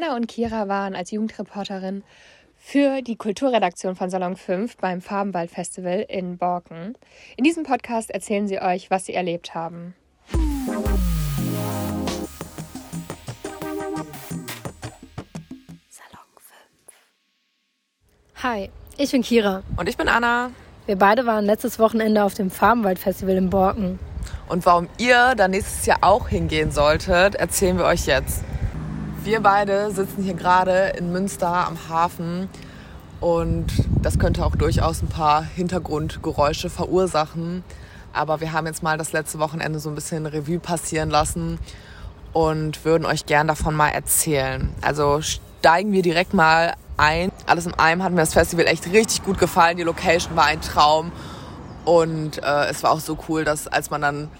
Anna und Kira waren als Jugendreporterin für die Kulturredaktion von Salon 5 beim Farbenwald Festival in Borken. In diesem Podcast erzählen sie euch, was sie erlebt haben. Salon 5. Hi, ich bin Kira. Und ich bin Anna. Wir beide waren letztes Wochenende auf dem Farbenwald Festival in Borken. Und warum ihr da nächstes Jahr auch hingehen solltet, erzählen wir euch jetzt. Wir beide sitzen hier gerade in Münster am Hafen und das könnte auch durchaus ein paar Hintergrundgeräusche verursachen. Aber wir haben jetzt mal das letzte Wochenende so ein bisschen Revue passieren lassen und würden euch gern davon mal erzählen. Also steigen wir direkt mal ein. Alles in allem hat mir das Festival echt richtig gut gefallen. Die Location war ein Traum und äh, es war auch so cool, dass als man dann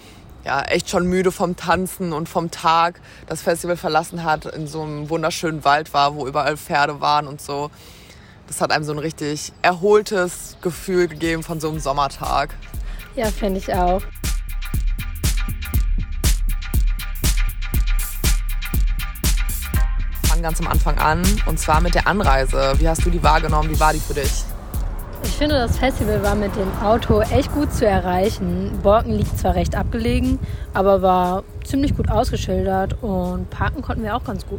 ja, echt schon müde vom Tanzen und vom Tag das Festival verlassen hat, in so einem wunderschönen Wald war, wo überall Pferde waren und so. Das hat einem so ein richtig erholtes Gefühl gegeben von so einem Sommertag. Ja, finde ich auch. Fangen ganz am Anfang an und zwar mit der Anreise. Wie hast du die wahrgenommen? Wie war die für dich? Ich finde, das Festival war mit dem Auto echt gut zu erreichen. Borken liegt zwar recht abgelegen, aber war ziemlich gut ausgeschildert und parken konnten wir auch ganz gut.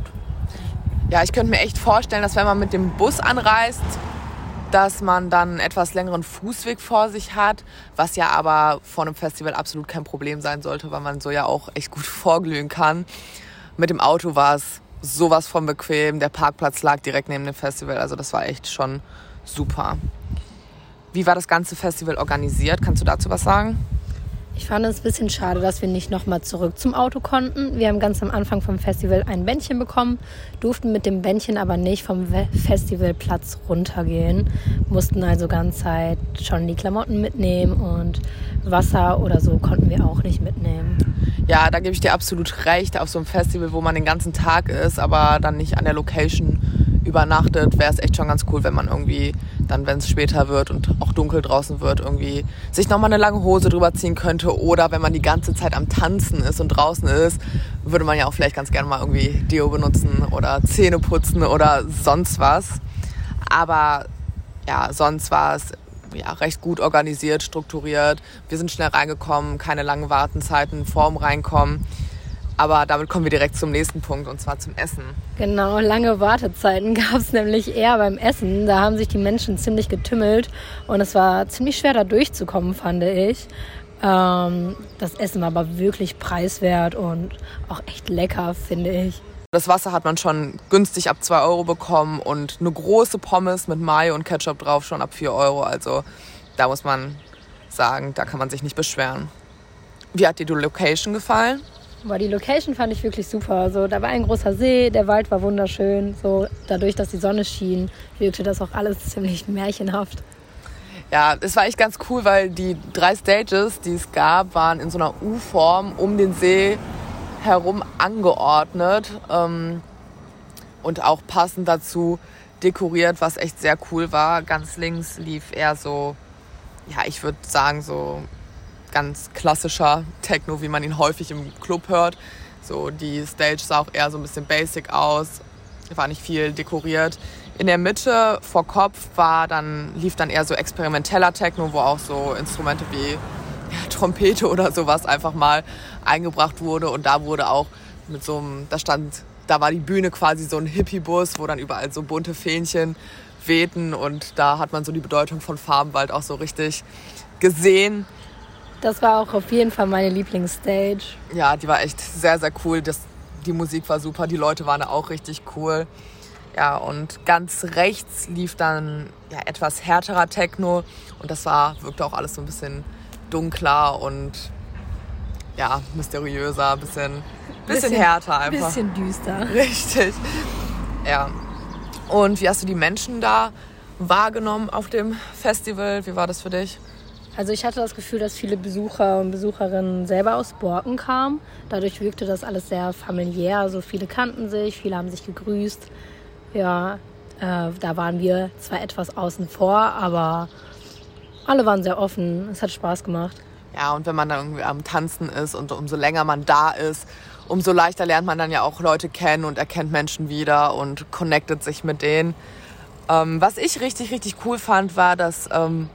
Ja, ich könnte mir echt vorstellen, dass wenn man mit dem Bus anreist, dass man dann einen etwas längeren Fußweg vor sich hat, was ja aber vor einem Festival absolut kein Problem sein sollte, weil man so ja auch echt gut vorglühen kann. Mit dem Auto war es sowas von bequem. Der Parkplatz lag direkt neben dem Festival, also das war echt schon super. Wie war das ganze Festival organisiert? Kannst du dazu was sagen? Ich fand es ein bisschen schade, dass wir nicht nochmal zurück zum Auto konnten. Wir haben ganz am Anfang vom Festival ein Bändchen bekommen, durften mit dem Bändchen aber nicht vom Festivalplatz runtergehen, mussten also ganz Zeit schon die Klamotten mitnehmen und Wasser oder so konnten wir auch nicht mitnehmen. Ja, da gebe ich dir absolut recht. Auf so einem Festival, wo man den ganzen Tag ist, aber dann nicht an der Location übernachtet, wäre es echt schon ganz cool, wenn man irgendwie dann, wenn es später wird und auch dunkel draußen wird, irgendwie sich nochmal eine lange Hose drüber ziehen könnte. Oder wenn man die ganze Zeit am Tanzen ist und draußen ist, würde man ja auch vielleicht ganz gerne mal irgendwie Deo benutzen oder Zähne putzen oder sonst was. Aber ja, sonst war es ja, recht gut organisiert, strukturiert. Wir sind schnell reingekommen, keine langen Wartenzeiten vorm Reinkommen. Aber damit kommen wir direkt zum nächsten Punkt und zwar zum Essen. Genau, lange Wartezeiten gab es nämlich eher beim Essen. Da haben sich die Menschen ziemlich getümmelt und es war ziemlich schwer da durchzukommen, fand ich. Ähm, das Essen war aber wirklich preiswert und auch echt lecker, finde ich. Das Wasser hat man schon günstig ab 2 Euro bekommen und eine große Pommes mit Mayo und Ketchup drauf schon ab 4 Euro. Also da muss man sagen, da kann man sich nicht beschweren. Wie hat dir die Location gefallen? Boah, die Location fand ich wirklich super. Also, da war ein großer See, der Wald war wunderschön. So, dadurch, dass die Sonne schien, wirkte das auch alles ziemlich märchenhaft. Ja, es war echt ganz cool, weil die drei Stages, die es gab, waren in so einer U-Form um den See herum angeordnet ähm, und auch passend dazu dekoriert, was echt sehr cool war. Ganz links lief eher so, ja, ich würde sagen, so ganz klassischer Techno, wie man ihn häufig im Club hört. So die Stage sah auch eher so ein bisschen basic aus, war nicht viel dekoriert. In der Mitte vor Kopf war dann lief dann eher so experimenteller Techno, wo auch so Instrumente wie Trompete oder sowas einfach mal eingebracht wurde und da wurde auch mit so einem da stand da war die Bühne quasi so ein Hippie-Bus, wo dann überall so bunte Fähnchen wehten und da hat man so die Bedeutung von Farbenwald auch so richtig gesehen. Das war auch auf jeden Fall meine Lieblingsstage. Ja, die war echt sehr, sehr cool. Das, die Musik war super, die Leute waren auch richtig cool. Ja, und ganz rechts lief dann ja, etwas härterer Techno und das war, wirkte auch alles so ein bisschen dunkler und ja, mysteriöser, ein bisschen, bisschen, bisschen härter einfach. Bisschen düster. Richtig. Ja. Und wie hast du die Menschen da wahrgenommen auf dem Festival? Wie war das für dich? Also ich hatte das Gefühl, dass viele Besucher und Besucherinnen selber aus Borken kamen. Dadurch wirkte das alles sehr familiär. Also viele kannten sich, viele haben sich gegrüßt. Ja, äh, da waren wir zwar etwas außen vor, aber alle waren sehr offen. Es hat Spaß gemacht. Ja, und wenn man dann irgendwie am Tanzen ist und umso länger man da ist, umso leichter lernt man dann ja auch Leute kennen und erkennt Menschen wieder und connectet sich mit denen. Ähm, was ich richtig, richtig cool fand, war, dass ähm,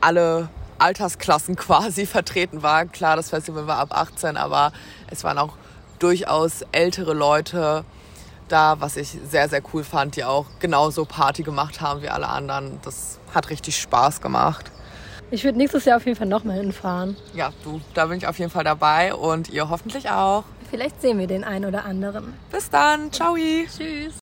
alle Altersklassen quasi vertreten waren. Klar, das Festival war ab 18, aber es waren auch durchaus ältere Leute da, was ich sehr, sehr cool fand, die auch genauso Party gemacht haben wie alle anderen. Das hat richtig Spaß gemacht. Ich würde nächstes Jahr auf jeden Fall nochmal hinfahren. Ja, du, da bin ich auf jeden Fall dabei und ihr hoffentlich auch. Vielleicht sehen wir den einen oder anderen. Bis dann. Ciao. Tschüss.